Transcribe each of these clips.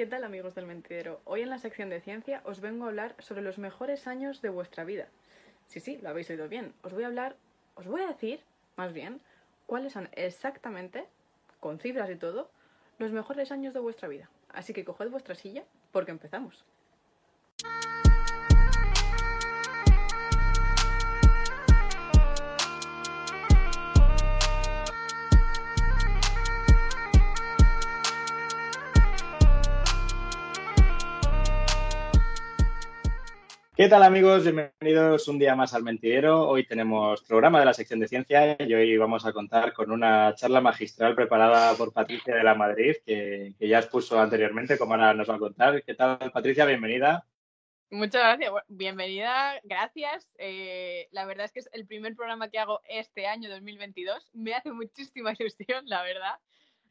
¿Qué tal amigos del mentidero? Hoy en la sección de ciencia os vengo a hablar sobre los mejores años de vuestra vida. Sí, sí, lo habéis oído bien. Os voy a hablar, os voy a decir, más bien, cuáles son exactamente, con cifras y todo, los mejores años de vuestra vida. Así que coged vuestra silla porque empezamos. ¿Qué tal amigos? Bienvenidos un día más al Mentidero. Hoy tenemos programa de la sección de ciencia y hoy vamos a contar con una charla magistral preparada por Patricia de la Madrid, que, ya expuso anteriormente, como ahora nos va a contar. ¿Qué tal Patricia? Bienvenida. Muchas gracias. bienvenida, gracias. Eh, la verdad es que es el primer programa que hago este año 2022. Me hace muchísima ilusión, la verdad.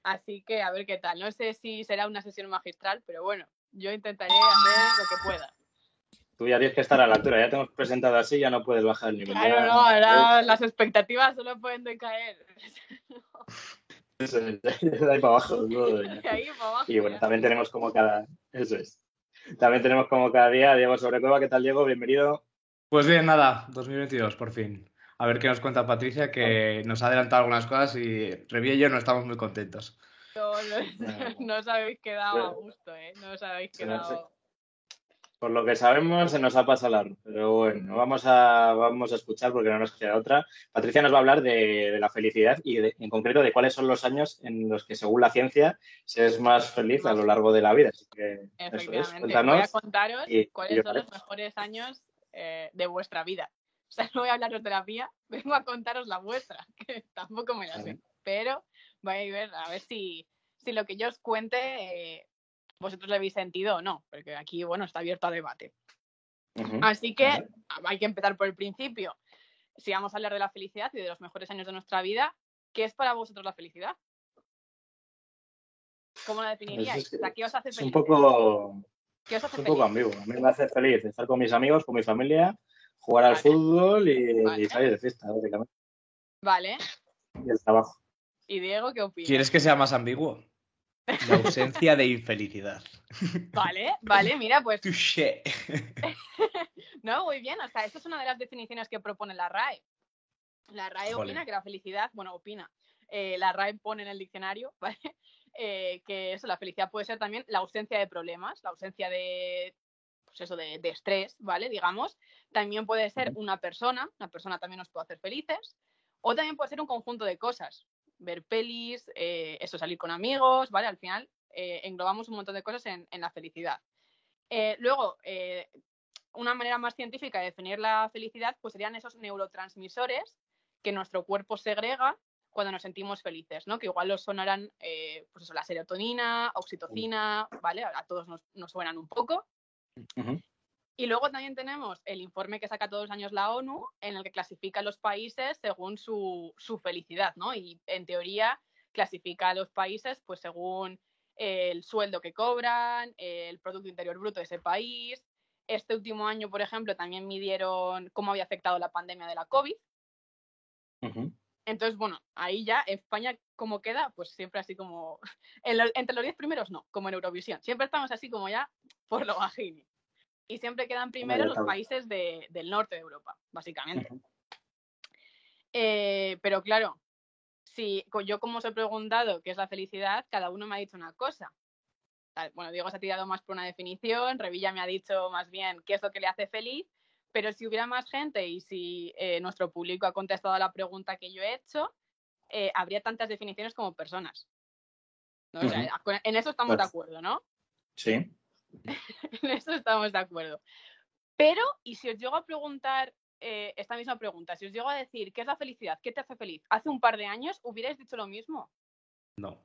Así que a ver qué tal. No sé si será una sesión magistral, pero bueno, yo intentaré hacer lo que pueda. Tú ya tienes que estar a la altura, ya te hemos presentado así, ya no puedes bajar el nivel. Claro, no, ahora las expectativas solo pueden decaer. Eso es, de ahí para abajo. Y bueno, también tenemos como cada. Eso es. También tenemos como cada día Diego Sobrecueva. ¿Qué tal, Diego? Bienvenido. Pues bien, nada, 2022, por fin. A ver qué nos cuenta Patricia, que nos ha adelantado algunas cosas y Revi y yo no estamos muy contentos. No, no, os habéis quedado a gusto, ¿eh? No os habéis quedado. Por lo que sabemos, se nos ha pasado largo, pero bueno, vamos a, vamos a escuchar porque no nos queda otra. Patricia nos va a hablar de, la felicidad y en concreto de cuáles son los años en los que, según la ciencia, se es más feliz a lo largo de la vida. Así que eso es. Cuéntanos voy a contaros cuáles son los mejores años eh, de vuestra vida. O sea, no voy a hablaros de la mía, vengo a contaros la vuestra, que tampoco me la sé. Pero voy a ver, a ver si, si lo que yo os cuente eh, vosotros le habéis sentido o no, porque aquí, bueno, está abierto a debate. Así que hay que empezar por el principio. Si vamos a hablar de la felicidad y de los mejores años de nuestra vida, ¿qué es para vosotros la felicidad? ¿Cómo la definiríais? ¿Qué os hace feliz? Es un poco, ¿Qué os hace un poco ambiguo. A mí me hace feliz estar con mis amigos, con mi familia, jugar al fútbol y, salir de fiesta, básicamente. Vale. Y el trabajo. ¿Y Diego qué opinas? ¿Quieres que sea más ambiguo? La ausencia de infelicidad. Vale, vale, mira, pues. no, muy bien. O sea, esta es una de las definiciones que propone la RAE. La RAE opina que la felicidad, bueno, opina. Eh, la RAE pone en el diccionario, ¿vale? Eh, que eso, la felicidad puede ser también la ausencia de problemas, la ausencia de, pues eso, de, de estrés, ¿vale? Digamos. También puede ser una persona, una persona también nos puede hacer felices. O también puede ser un conjunto de cosas, ver pelis, eh, eso, salir con amigos, ¿vale? Al final eh, englobamos un montón de cosas en, la felicidad. Eh, luego, una manera más científica de definir la felicidad, pues serían esos neurotransmisores que nuestro cuerpo segrega cuando nos sentimos felices, ¿no? Que igual los sonarán, pues eso, la serotonina, oxitocina, ¿vale? A todos nos, suenan un poco. Y luego también tenemos el informe que saca todos los años la ONU, en el que clasifica a los países según su, felicidad, ¿no? Y en teoría clasifica a los países pues según el sueldo que cobran, el Producto Interior Bruto de ese país. Este último año, por ejemplo, también midieron cómo había afectado la pandemia de la COVID. Entonces, bueno, ahí ya España, ¿cómo queda? Pues siempre así como, entre los diez primeros no, como en Eurovisión. Siempre estamos así como ya por lo bajini y siempre quedan primero los países del norte de Europa, básicamente. Eh, pero claro, si yo como os he preguntado qué es la felicidad, cada uno me ha dicho una cosa. Bueno, Diego se ha tirado más por una definición, Revilla me ha dicho más bien qué es lo que le hace feliz, pero si hubiera más gente y si eh, nuestro público ha contestado a la pregunta que yo he hecho, eh, habría tantas definiciones como personas. en eso estamos de pues acuerdo, ¿no? Sí. en eso estamos de acuerdo. Pero, y si os llego a preguntar eh, esta misma pregunta, si os llego a decir, ¿qué es la felicidad? ¿Qué te hace feliz? Hace un par de años, ¿hubierais dicho lo mismo? No.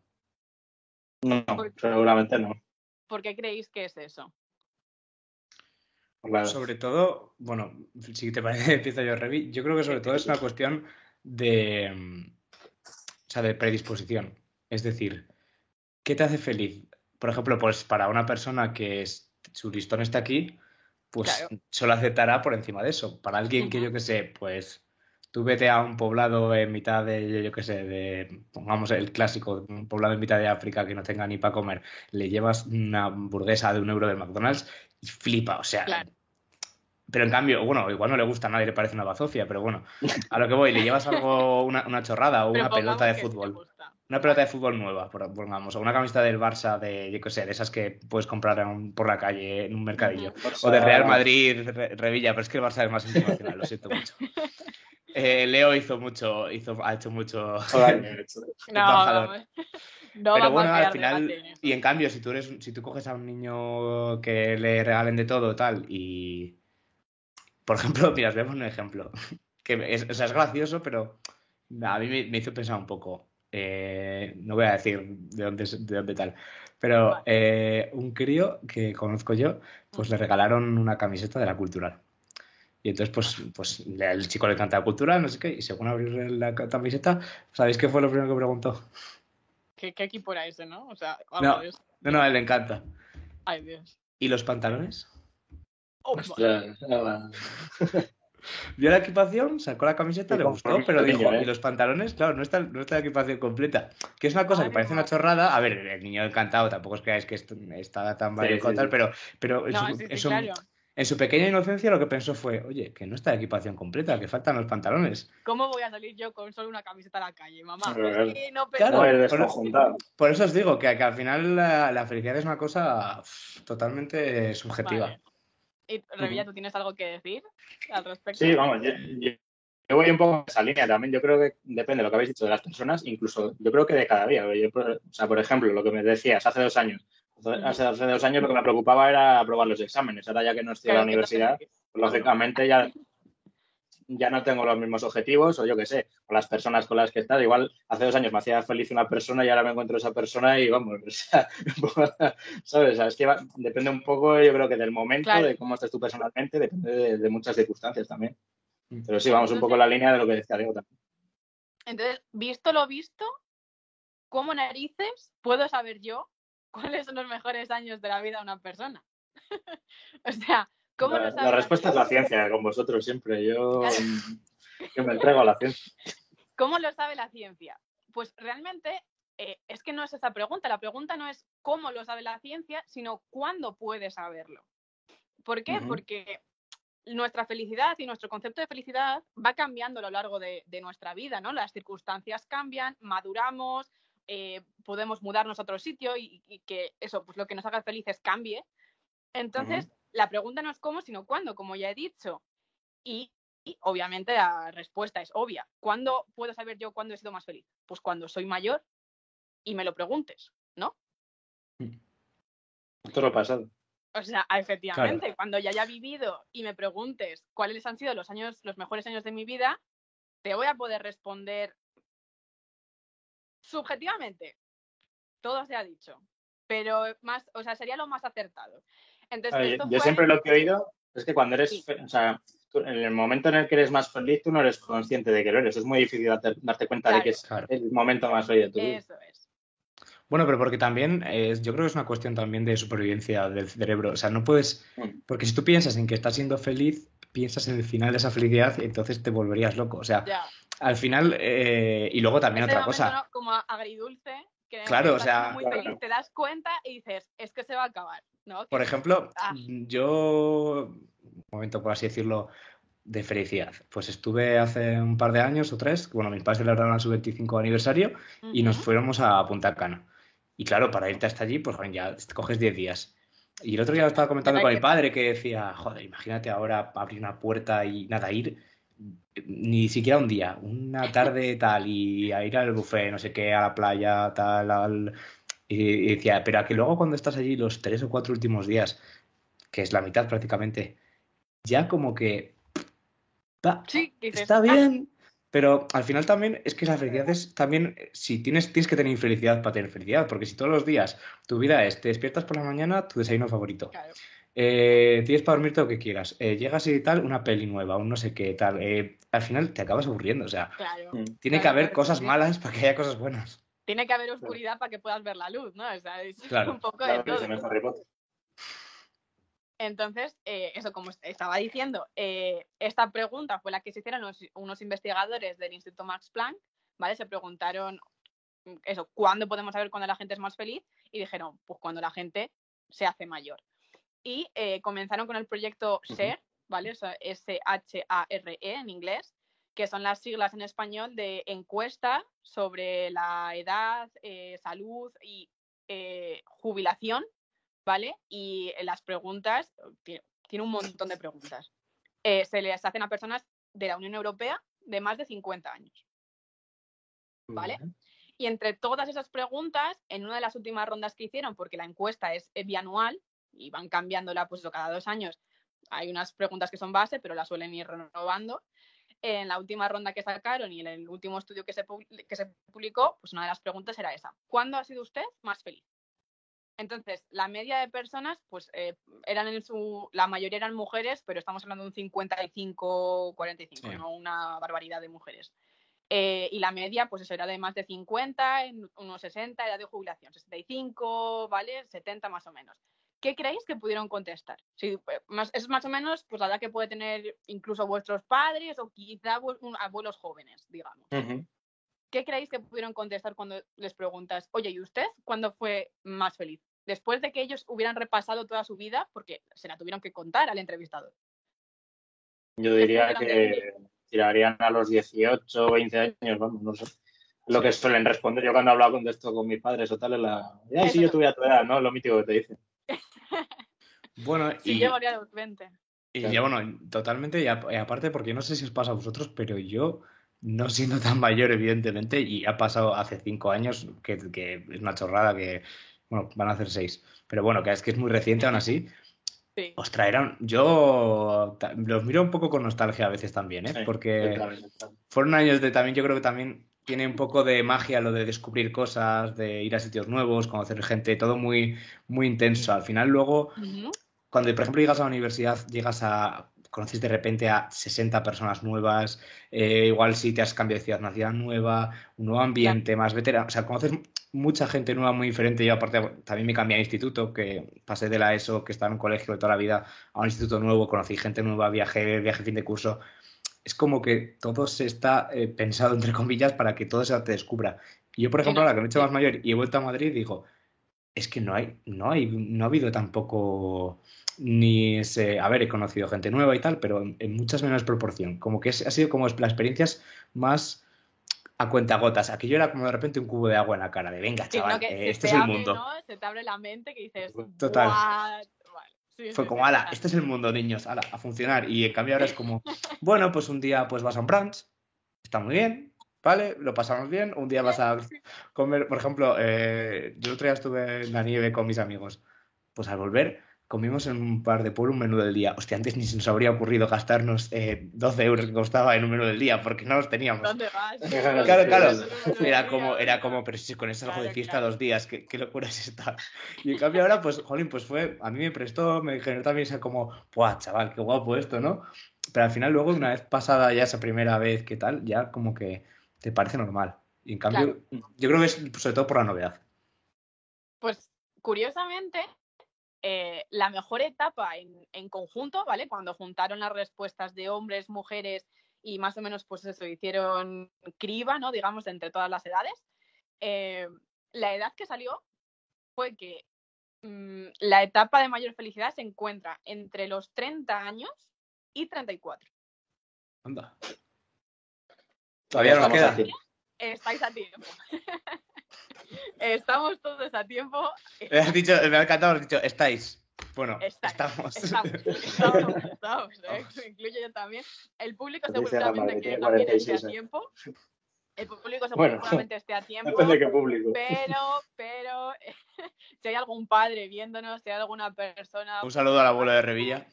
No, seguramente no. ¿Por qué creéis que es eso? Sobre todo, bueno, si te parece, empiezo yo, Revi. Yo creo que sobre todo es una cuestión de, mm, o sea, de predisposición. Es decir, ¿qué te hace feliz? Por ejemplo, pues para una persona que su listón está aquí, pues solo aceptará por encima de eso. Para alguien que yo que sé, pues Tú vete a un poblado en mitad de, yo qué sé, de, pongamos el clásico, un poblado en mitad de África que no tenga ni para comer, le llevas una hamburguesa de un euro del McDonald's y flipa, o sea. Pero en cambio, bueno, igual no le gusta a nadie, le parece una bazofia, pero bueno, a lo que voy, le llevas algo, una, chorrada o una pelota de fútbol. Una pelota de fútbol nueva, pongamos, o una camiseta del Barça de, yo qué sé, de esas que puedes comprar por la calle, en un mercadillo. O de Real Madrid, Revilla, pero es que el Barça es más internacional, lo siento mucho. Eh, Leo hizo mucho, hizo, ha hecho mucho. no, no, Pero bueno, al final, y en cambio, si tú eres, si tú coges a un niño que le regalen de todo tal, y por ejemplo, mira, os vemos un ejemplo. Que es, o sea, es gracioso, pero a mí me, hizo pensar un poco. Eh, no voy a decir de dónde, de dónde tal. Pero eh, un crío que conozco yo, pues le regalaron una camiseta de la cultural. Y entonces, pues, pues el chico le encanta la cultura, no sé qué, y según abrir la camiseta, ¿sabéis qué fue lo primero que preguntó? ¿Qué, equipo era ese, no? O sea, no, no, no, a él le encanta. Ay, Dios. ¿Y los pantalones? Oh, Vio la equipación, sacó la camiseta, le gustó, pero dijo, ¿y los pantalones? Claro, no está, no está la equipación completa. Que es una cosa que parece una chorrada. A ver, el niño encantado, tampoco es que es que está tan mal pero, pero es, un, en su pequeña inocencia lo que pensó fue, oye, que no está la equipación completa, que faltan los pantalones. ¿Cómo voy a salir yo con solo una camiseta a la calle, mamá? no claro, por, eso os digo que, al final la, felicidad es una cosa totalmente subjetiva. Y Revilla, ¿tú tienes algo que decir al respecto? Sí, vamos, yo, voy un poco en esa línea también. Yo creo que depende de lo que habéis dicho de las personas, incluso yo creo que de cada día. o sea, por ejemplo, lo que me decías hace dos años, Hace, dos años lo que me preocupaba era aprobar los exámenes. Ahora ya que no estoy en la universidad, lógicamente ya, ya no tengo los mismos objetivos o yo qué sé, con las personas con las que he estado. Igual hace dos años me hacía feliz una persona y ahora me encuentro esa persona y vamos, ¿sabes? es que depende un poco, yo creo que del momento, de cómo estés tú personalmente, depende de, muchas circunstancias también. Pero sí, vamos un poco en la línea de lo que decía Diego también. Entonces, visto lo visto, ¿cómo narices puedo saber yo cuáles son los mejores años de la vida de una persona. o sea, ¿cómo la, La respuesta es la ciencia, con vosotros siempre. Yo, me entrego a la ciencia. ¿Cómo lo sabe la ciencia? Pues realmente eh, es que no es esa pregunta. La pregunta no es cómo lo sabe la ciencia, sino cuándo puede saberlo. ¿Por qué? Porque nuestra felicidad y nuestro concepto de felicidad va cambiando a lo largo de, de, nuestra vida, ¿no? Las circunstancias cambian, maduramos, eh, podemos mudarnos a otro sitio y, que eso, pues lo que nos haga felices cambie. Entonces, la pregunta no es cómo, sino cuándo, como ya he dicho. Y, obviamente la respuesta es obvia. ¿Cuándo puedo saber yo cuándo he sido más feliz? Pues cuando soy mayor y me lo preguntes, ¿no? Esto lo pasado. O sea, efectivamente, cuando ya haya vivido y me preguntes cuáles han sido los años, los mejores años de mi vida, te voy a poder responder subjetivamente, todo se ha dicho, pero más, o sea, sería lo más acertado. Entonces, yo siempre lo que he oído es que cuando eres, o sea, en el momento en el que eres más feliz, tú no eres consciente de que lo eres. Es muy difícil darte, cuenta de que es el momento más feliz de tu vida. Eso es. Bueno, pero porque también es, yo creo que es una cuestión también de supervivencia del cerebro. O sea, no puedes. Mm. Porque si tú piensas en que estás siendo feliz, piensas en el final de esa felicidad y entonces te volverías loco. O sea, al final, eh, y luego también otra cosa. Como agridulce, que claro, o sea, muy feliz, te das cuenta y dices, es que se va a acabar. ¿No? Por ejemplo, ah. yo, un momento por así decirlo, de felicidad. Pues estuve hace un par de años o tres, bueno, mis padres celebraron su 25 aniversario y nos fuéramos a Punta Cana. Y claro, para irte hasta allí, pues ya te coges 10 días. Y el otro día lo estaba comentando con mi padre que decía, joder, imagínate ahora abrir una puerta y nada, ir ni siquiera un día, una tarde tal, y a ir al buffet, no sé qué, a la playa, tal, y, decía, pero a que luego cuando estás allí los tres o cuatro últimos días, que es la mitad prácticamente, ya como que... está ah". bien, pero al final también es que la felicidad es también, si tienes, tienes que tener felicidad para tener felicidad, porque si todos los días tu vida es, te despiertas por la mañana, tu desayuno favorito. Eh, tienes para dormir todo lo que quieras. Eh, llegas y tal, una peli nueva, un no sé qué tal. Eh, al final te acabas aburriendo. O sea, mm. tiene que haber cosas malas para que haya cosas buenas. Tiene que haber oscuridad para que puedas ver la luz, ¿no? O sea, es un poco de todo. Entonces, eh, eso como estaba diciendo, eh, esta pregunta fue la que se hicieron unos, investigadores del Instituto Max Planck, ¿vale? Se preguntaron mm, eso, ¿cuándo podemos saber cuándo la gente es más feliz? Y dijeron, pues cuando la gente se hace mayor. Y eh, comenzaron con el proyecto SHARE, ¿vale? S-H-A-R-E en inglés, que son las siglas en español de encuesta sobre la edad, salud y jubilación ¿vale? Y las preguntas, tiene, un montón de preguntas. Eh, se les hacen a personas de la Unión Europea de más de 50 años. ¿Vale? Y entre todas esas preguntas, en una de las últimas rondas que hicieron, porque la encuesta es bianual y van cambiándola pues cada dos años, hay unas preguntas que son base, pero las suelen ir renovando. En la última ronda que sacaron y en el último estudio que se, que se publicó, pues una de las preguntas era esa. ¿Cuándo ha sido usted más feliz? Entonces, la media de personas, pues eh, eran en su, la mayoría eran mujeres, pero estamos hablando de un 55-45, no una barbaridad de mujeres. Eh, y la media, pues eso era de más de 50, unos 60, edad de jubilación, 65, ¿vale? 70 más o menos. ¿Qué creéis que pudieron contestar? Más, es más o menos pues, la edad que puede tener incluso vuestros padres o quizá abuelos jóvenes, digamos. ¿Qué creéis que pudieron contestar cuando les preguntas, oye, ¿y usted cuándo fue más feliz? Después de que ellos hubieran repasado toda su vida, porque se la tuvieron que contar al entrevistador. Yo diría que tirarían a los 18 o 20 años, vamos, no sé. Lo que suelen responder yo cuando he hablado con esto con mis padres o tal, es la. Ya, si yo tuviera tu edad, ¿no? Lo mítico que te dicen. Bueno, y. llegaría a los 20. Y ya, bueno, totalmente, y aparte, porque no sé si os pasa a vosotros, pero yo no siendo tan mayor, evidentemente, y ha pasado hace cinco años, que, es una chorrada que, bueno, van a hacer seis, pero bueno, que es que es muy reciente aún así. Os traerán, yo los miro un poco con nostalgia a veces también, ¿eh? porque fueron años de también, yo creo que también tiene un poco de magia lo de descubrir cosas, de ir a sitios nuevos, conocer gente, todo muy, muy intenso. Al final luego, cuando por ejemplo llegas a la universidad, llegas a conoces de repente a 60 personas nuevas, eh, igual si te has cambiado de ciudad, una ciudad nueva, un nuevo ambiente, más veterano, o sea, conoces mucha gente nueva muy diferente. Yo aparte también me cambié de instituto, que pasé de la ESO, que estaba en un colegio de toda la vida, a un instituto nuevo, conocí gente nueva, viajé, viaje fin de curso. Es como que todo se está eh, pensado, entre comillas, para que todo se te descubra. Yo, por ejemplo, ahora que me he hecho más mayor y he vuelto a Madrid, digo, es que no hay, no hay, no ha habido tampoco ni ese, a ver, he conocido gente nueva y tal, pero en, muchas menos proporción. Como que ha sido como las experiencias más a cuenta gotas. Aquello era como de repente un cubo de agua en la cara, de venga, chaval, este es el mundo. Se te abre la mente que dices, total. Fue como, ala, este es el mundo, niños, ala, a funcionar. Y en cambio ahora es como, bueno, pues un día pues vas a un brunch, está muy bien, ¿vale? Lo pasamos bien. Un día vas a comer, por ejemplo, eh, yo otro día estuve en la nieve con mis amigos. Pues al volver, comimos en un par de pueblo un menú del día. Hostia, antes ni se nos habría ocurrido gastarnos eh, 12 euros que costaba en un menú del día, porque no los teníamos. ¿Dónde vas? claro, claro. Era como, era como, pero si con eso algo de fiesta dos días, ¿qué, ¿qué, locura es esta? Y en cambio ahora, pues, jolín, pues fue, a mí me prestó, me generó también esa como, ¡buah, chaval, qué guapo esto, ¿no? Pero al final luego, una vez pasada ya esa primera vez, ¿qué tal? Ya como que te parece normal. Y en cambio, yo creo que es sobre todo por la novedad. Pues curiosamente, eh, la mejor etapa en, conjunto, ¿vale? Cuando juntaron las respuestas de hombres, mujeres y más o menos, pues eso, hicieron criba, ¿no? Digamos, entre todas las edades. Eh, la edad que salió fue que mm, la etapa de mayor felicidad se encuentra entre los 30 años y 34. Anda. Todavía no queda. Estáis a tiempo. Estamos todos a tiempo. Me has dicho, me ha encantado, has dicho, estáis. Bueno, estamos. Estamos, estamos, ¿eh? incluyo yo también. El público seguramente que quiere estar a tiempo. El público seguramente esté a tiempo. Depende de qué público. Pero, pero, si hay algún padre viéndonos, si hay alguna persona. Un saludo a la abuela de Revilla.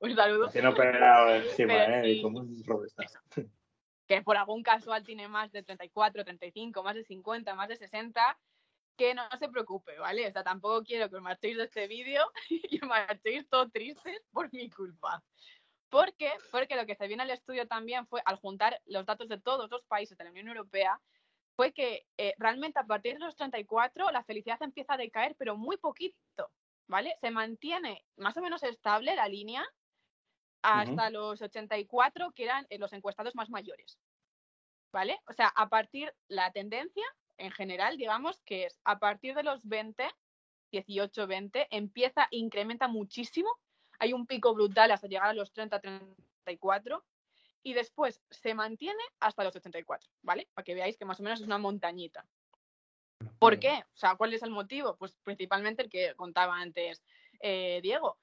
un saludo. Que no operado encima, ¿eh? Como un que por algún casual tiene más de 34, 35, más de 50, más de 60, que no se preocupe, ¿vale? O sea, tampoco quiero que os marchéis de este vídeo y os marchéis todos tristes por mi culpa. ¿Por qué? Porque lo que se viene al estudio también fue, al juntar los datos de todos los países de la Unión Europea, fue que eh, realmente a partir de los 34 la felicidad empieza a decaer, pero muy poquito. ¿vale? Se mantiene más o menos estable la línea hasta los 84, que eran eh, los encuestados más mayores, ¿vale? O sea, a partir, la tendencia en general, digamos, que es a partir de los 20, 18, 20, empieza, incrementa muchísimo, hay un pico brutal hasta llegar a los 30, 34, y después se mantiene hasta los 84, ¿vale? Para que veáis que más o menos es una montañita. ¿Por qué? O sea, ¿cuál es el motivo? Pues principalmente el que contaba antes eh, Diego.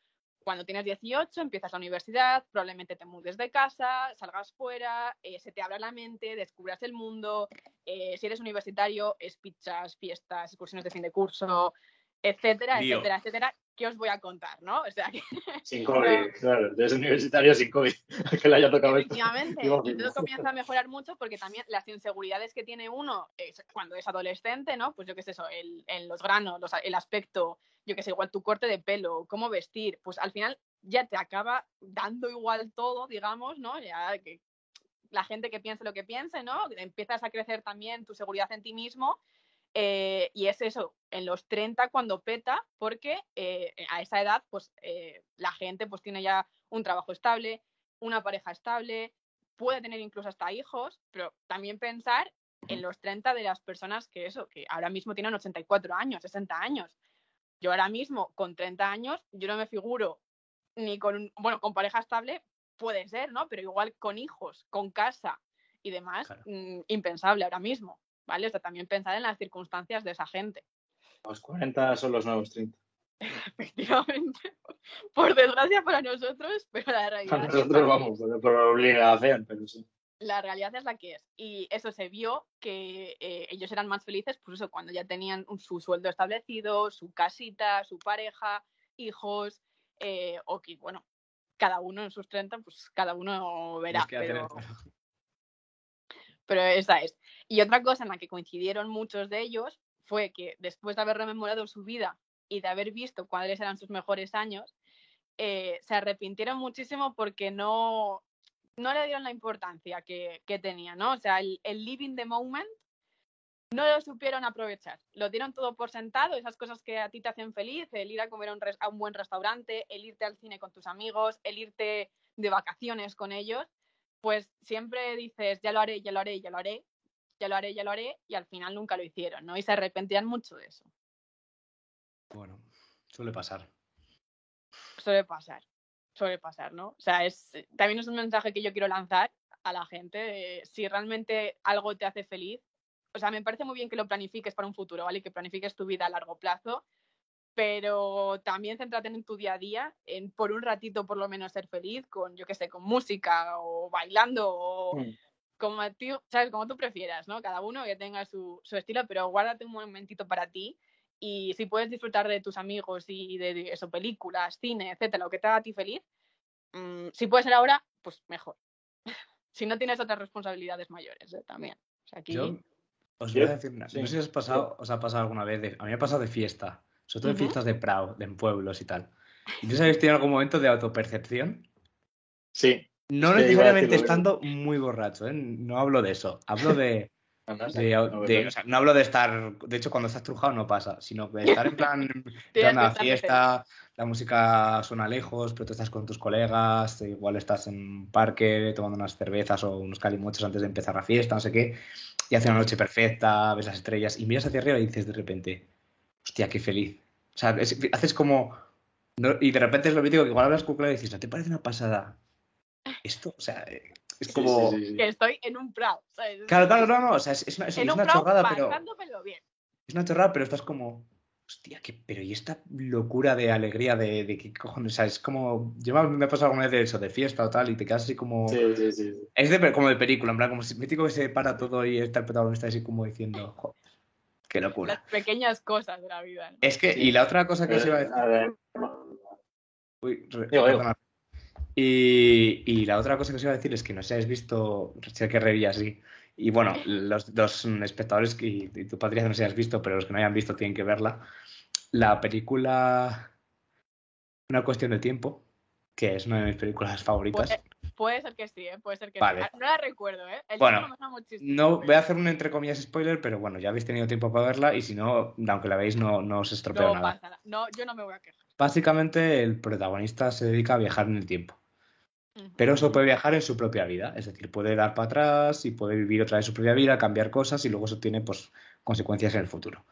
Cuando tienes 18, empiezas la universidad, probablemente te mudes de casa, salgas fuera, eh, se te abra la mente, descubras el mundo. Eh, si eres universitario, es pizzas, fiestas, excursiones de fin de curso, etcétera, etcétera, etcétera, ¿qué os voy a contar, no? O sea, que... Sin COVID, claro, eres universitario sin COVID, que le haya tocado Efectivamente, y todo comienza a mejorar mucho porque también las inseguridades que tiene uno cuando es adolescente, ¿no? Pues yo qué sé eso, el, en los granos, el aspecto, yo qué sé, igual tu corte de pelo, cómo vestir, pues al final ya te acaba dando igual todo, digamos, ¿no? Ya que la gente que piense lo que piense, ¿no? Empiezas a crecer también tu seguridad en ti mismo eh, y es eso, en los 30 cuando peta, porque eh, a esa edad, pues eh, la gente pues tiene ya un trabajo estable, una pareja estable, puede tener incluso hasta hijos, pero también pensar en los 30 de las personas que eso, que ahora mismo tienen 84 años, 60 años. Yo ahora mismo, con 30 años, yo no me figuro ni con, bueno, con pareja estable, puede ser, ¿no? Pero igual con hijos, con casa y demás, mm, impensable ahora mismo. ¿Vale? O sea, también pensar en las circunstancias de esa gente. Los 40 son los nuevos 30. Efectivamente. Por desgracia para nosotros, pero la realidad. Para nosotros vamos, por obligación, pero sí. La realidad es la que es. Y eso se vio que eh, ellos eran más felices, pues eso, cuando ya tenían su sueldo establecido, su casita, su pareja, hijos, eh, o que, bueno, cada uno en sus 30, pues cada uno verá. Pero... pero esa es. Y otra cosa en la que coincidieron muchos de ellos fue que después de haber rememorado su vida y de haber visto cuáles eran sus mejores años, eh, se arrepintieron muchísimo porque no, no le dieron la importancia que, que tenía, ¿no? O sea, el, living the moment no lo supieron aprovechar. Lo dieron todo por sentado, esas cosas que a ti te hacen feliz, el ir a comer a un, a un buen restaurante, el irte al cine con tus amigos, el irte de vacaciones con ellos, pues siempre dices, ya lo haré, ya lo haré, ya lo haré, ya lo haré, ya lo haré, y al final nunca lo hicieron, ¿no? Y se arrepentían mucho de eso. Bueno, suele pasar. Suele pasar, suele pasar, ¿no? O sea, es, también es un mensaje que yo quiero lanzar a la gente, si realmente algo te hace feliz, o sea, me parece muy bien que lo planifiques para un futuro, ¿vale? Que planifiques tu vida a largo plazo, pero también céntrate en tu día a día, en por un ratito por lo menos ser feliz con, yo qué sé, con música o bailando o, mm como, tú, ¿sabes? como tú prefieras, ¿no? Cada uno que tenga su, estilo, pero guárdate un momentito para ti y si puedes disfrutar de tus amigos y de, eso, películas, cine, etcétera, lo que te haga a ti feliz, mm, si puede ser ahora, pues mejor. si no tienes otras responsabilidades mayores ¿eh? también. Yo os voy a decir, no sé si os, pasado, os ha pasado alguna vez, a mí me ha pasado de fiesta, sobre todo de fiestas de Prado, de en pueblos y tal. ¿Y tú sabes, tiene algún momento de autopercepción? Sí. No necesariamente estando muy borracho, ¿eh? no hablo de eso. Hablo de. no hablo de estar. De hecho, cuando estás trujado no pasa, sino de estar en plan. en una fiesta, la música suena lejos, pero tú estás con tus colegas, igual estás en un parque tomando unas cervezas o unos calimochos antes de empezar la fiesta, no sé qué, y hace una noche perfecta, ves las estrellas y miras hacia arriba y dices de repente, hostia, qué feliz. O sea, haces como. y de repente es lo mítico que igual hablas con y dices, ¿no te parece una pasada? Esto, o sea, eh, es como... que estoy en un prado. Claro, claro, no, no, o sea, es, una, es, una chorrada, pero... Es una chorrada, pero estás como... Hostia, ¿qué? pero y esta locura de alegría de, de qué cojones, o sea, es como, yo me he pasado alguna vez de eso, de fiesta o tal, y te quedas así como, sí, sí, sí. es de, como de película, en plan, como si mítico que se para todo y está el protagonista así como diciendo, joder, qué locura. Las pequeñas cosas de la vida. Es que, y la otra cosa que os iba a decir... A ver. Uy, y, la otra cosa que os iba a decir es que no sé si habéis visto, sé que reví así. Y bueno, los dos espectadores y, y tu Patricia no sé si has visto, pero los que no hayan visto tienen que verla. La película Una cuestión de tiempo, que es una de mis películas favoritas. Puede, ser que sí, ¿eh? puede ser que sí. No la recuerdo, ¿eh? bueno, no voy a hacer un entre comillas spoiler, pero bueno, ya habéis tenido tiempo para verla y si no, aunque la veis, no, no os estropeo no nada. No, yo no me voy a quejar. Básicamente el protagonista se dedica a viajar en el tiempo. Pero eso puede viajar en su propia vida, es decir, puede dar para atrás y puede vivir otra vez su propia vida, cambiar cosas y luego eso tiene pues, consecuencias en el futuro.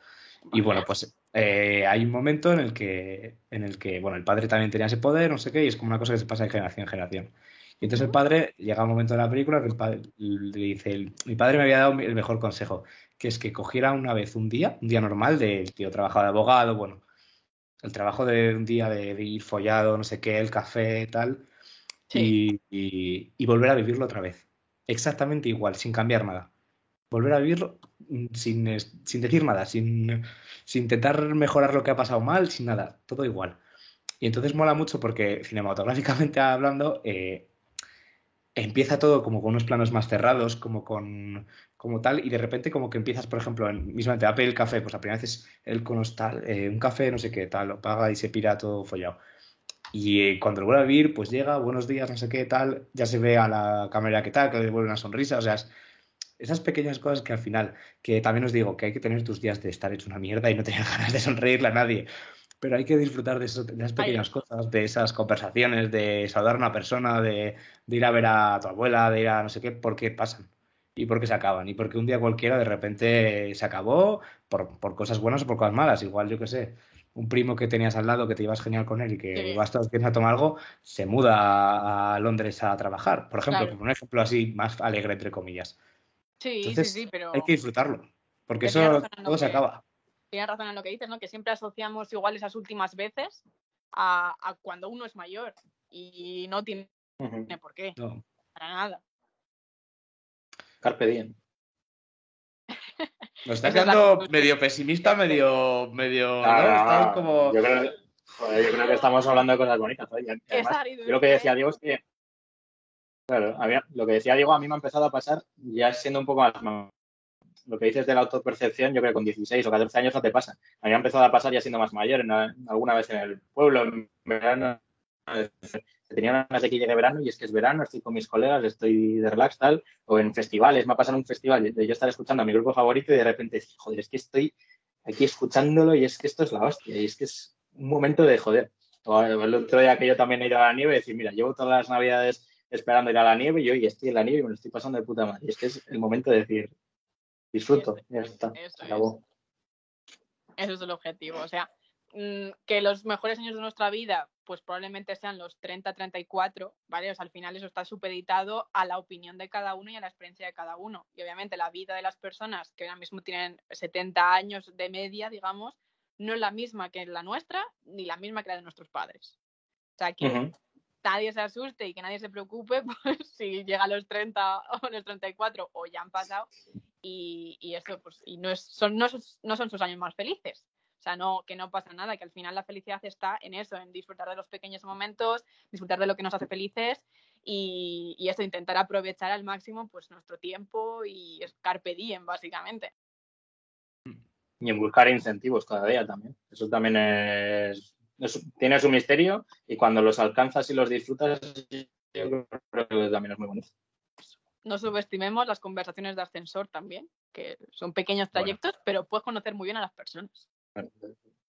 Y bueno, pues eh, hay un momento en el que, en el que, bueno, el padre también tenía ese poder, no sé qué, y es como una cosa que se pasa de generación en generación. Y entonces el padre, llega un momento de la película que el padre le dice, mi padre me había dado el mejor consejo, que es que cogiera una vez un día, un día normal, del tío trabajaba de abogado, bueno, el trabajo de un día de, ir follado, no sé qué, el café, tal, y, volver a vivirlo otra vez. Exactamente igual, sin cambiar nada. Volver a vivirlo mm, sin, decir nada, sin, intentar mejorar lo que ha pasado mal, sin nada, todo igual. Y entonces mola mucho porque cinematográficamente hablando, eh, empieza todo como con unos planos más cerrados, como con como tal, y de repente como que empiezas, por ejemplo, en, mismamente a pedir el café, pues la primera vez es el conos tal, eh, un café, no sé qué, tal, lo paga y se pira todo follado. Y eh, cuando lo vuelve a vivir, pues llega, buenos días, no sé qué, tal, ya se ve a la cámara que tal, que le devuelve una sonrisa, o sea, esas pequeñas cosas que al final, que también os digo que hay que tener tus días de estar hecho una mierda y no tener ganas de sonreírle a nadie, pero hay que disfrutar de, esas pequeñas cosas, de esas conversaciones, de saludar a una persona, de, de, ir a ver a tu abuela, de ir a no sé qué, porque pasan y porque se acaban, y porque un día cualquiera de repente se acabó por, por cosas buenas o por cosas malas, igual yo qué sé un primo que tenías al lado que te ibas genial con él y que vas todos a tomar algo, se muda a Londres a trabajar, por ejemplo, como un ejemplo así más alegre, entre comillas. Sí, sí, sí, pero... Hay que disfrutarlo, porque eso todo se acaba. Tienes razón en lo que dices, ¿no? Que siempre asociamos igual esas últimas veces a, cuando uno es mayor y no tiene por qué, para nada. Carpe diem. Nos estás quedando medio pesimista, medio. medio como... yo, creo, que estamos hablando de cosas bonitas. yo lo que decía Diego es que. Claro, lo que decía Diego a mí me ha empezado a pasar ya siendo un poco más. Lo que dices de la autopercepción, yo creo que con 16 o 14 años no te pasa. A mí me ha empezado a pasar ya siendo más mayor, en, alguna vez en el pueblo, en verano, tenía unas de que llegue verano y es que es verano, estoy con mis colegas, estoy de relax, tal, o en festivales, me ha pasado un festival de yo estar escuchando a mi grupo favorito y de repente, joder, es que estoy aquí escuchándolo y es que esto es la hostia, y es que es un momento de joder. el otro día que yo también he ido a la nieve, decir, mira, llevo todas las navidades esperando ir a la nieve y hoy estoy en la nieve y me lo estoy pasando de puta madre. Y es que es el momento de decir, disfruto, ya está, acabó. Eso es el objetivo, o sea, mm, que los mejores años de nuestra vida pues probablemente sean los 30-34, ¿vale? O sea, al final eso está supeditado a la opinión de cada uno y a la experiencia de cada uno. Y obviamente la vida de las personas que ahora mismo tienen 70 años de media, digamos, no es la misma que la nuestra ni la misma que la de nuestros padres. O sea, que nadie se asuste y que nadie se preocupe pues, si llega a los 30 o los 34 o ya han pasado y, eso, pues, y no, es, son, no son sus años más felices. O sea, no, que no pasa nada, que al final la felicidad está en eso, en disfrutar de los pequeños momentos, disfrutar de lo que nos hace felices y, y eso, intentar aprovechar al máximo pues nuestro tiempo y carpe diem, básicamente. Y en buscar incentivos cada día también. Eso también es, tiene su misterio y cuando los alcanzas y los disfrutas, yo creo que también es muy bonito. No subestimemos las conversaciones de ascensor también, que son pequeños trayectos, pero puedes conocer muy bien a las personas.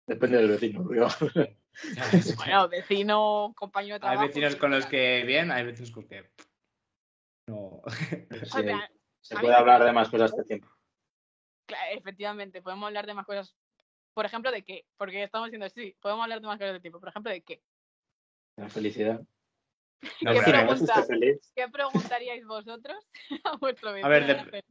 Depende del vecino. bueno, vecino, compañero de trabajo. Hay vecinos con los que bien, hay vecinos con que no. se puede hablar de más cosas que tiempo. efectivamente, podemos hablar de más cosas. Por ejemplo, ¿de qué? Porque estamos diciendo, sí, podemos hablar de más cosas de tiempo. Por ejemplo, ¿de qué? La felicidad. ¿Qué, preguntaríais vosotros a vuestro vecino? A ver,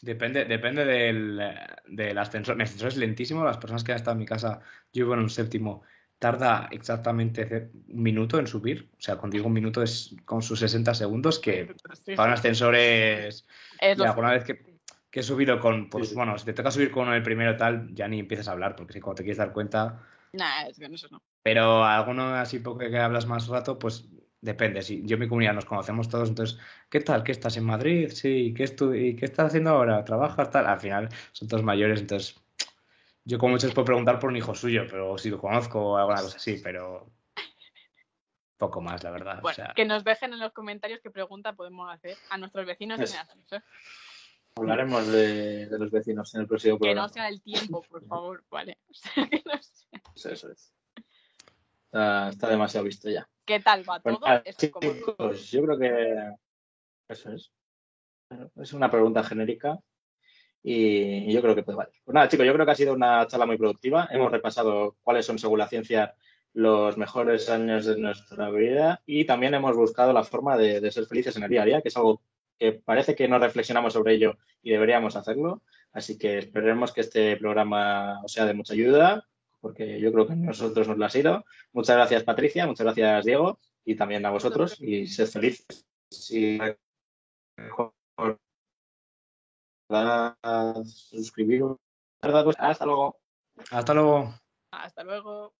depende, depende del, del, ascensor. Mi ascensor es lentísimo. Las personas que han estado en mi casa, yo vivo en un séptimo, tarda exactamente un minuto en subir. O sea, cuando digo un minuto es con sus 60 segundos, que para un ascensor es... alguna vez que, que, he subido con, pues bueno, si te toca subir con el primero tal, ya ni empiezas a hablar, porque si cuando te quieres dar cuenta... Nah, es que eso no. Pero alguno así porque que hablas más rato, pues depende. Si yo y mi comunidad nos conocemos todos, entonces, ¿qué tal? ¿Qué estás en Madrid? Sí, ¿qué, ¿y qué estás haciendo ahora? ¿Trabajas? Tal. Al final son todos mayores, entonces yo como muchos puedo preguntar por un hijo suyo, pero si lo conozco o alguna cosa así, pero poco más, la verdad. que nos dejen en los comentarios qué pregunta podemos hacer a nuestros vecinos en el Hablaremos de, los vecinos en el próximo programa. Que no sea el tiempo, por favor, ¿vale? Eso es. Está, demasiado visto ya. ¿Qué tal va todo? chicos, yo creo que eso es. Es una pregunta genérica y yo creo que puede valer. Pues nada, chicos, yo creo que ha sido una charla muy productiva. Hemos repasado cuáles son, según la ciencia, los mejores años de nuestra vida y también hemos buscado la forma de, ser felices en el día a día, que es algo que parece que no reflexionamos sobre ello y deberíamos hacerlo. Así que esperemos que este programa os sea de mucha ayuda porque yo creo que a nosotros nos lo ha sido. Muchas gracias, Patricia, muchas gracias, Diego, y también a vosotros, y sed felices. Y suscribiros. Hasta luego. Hasta luego. Hasta luego.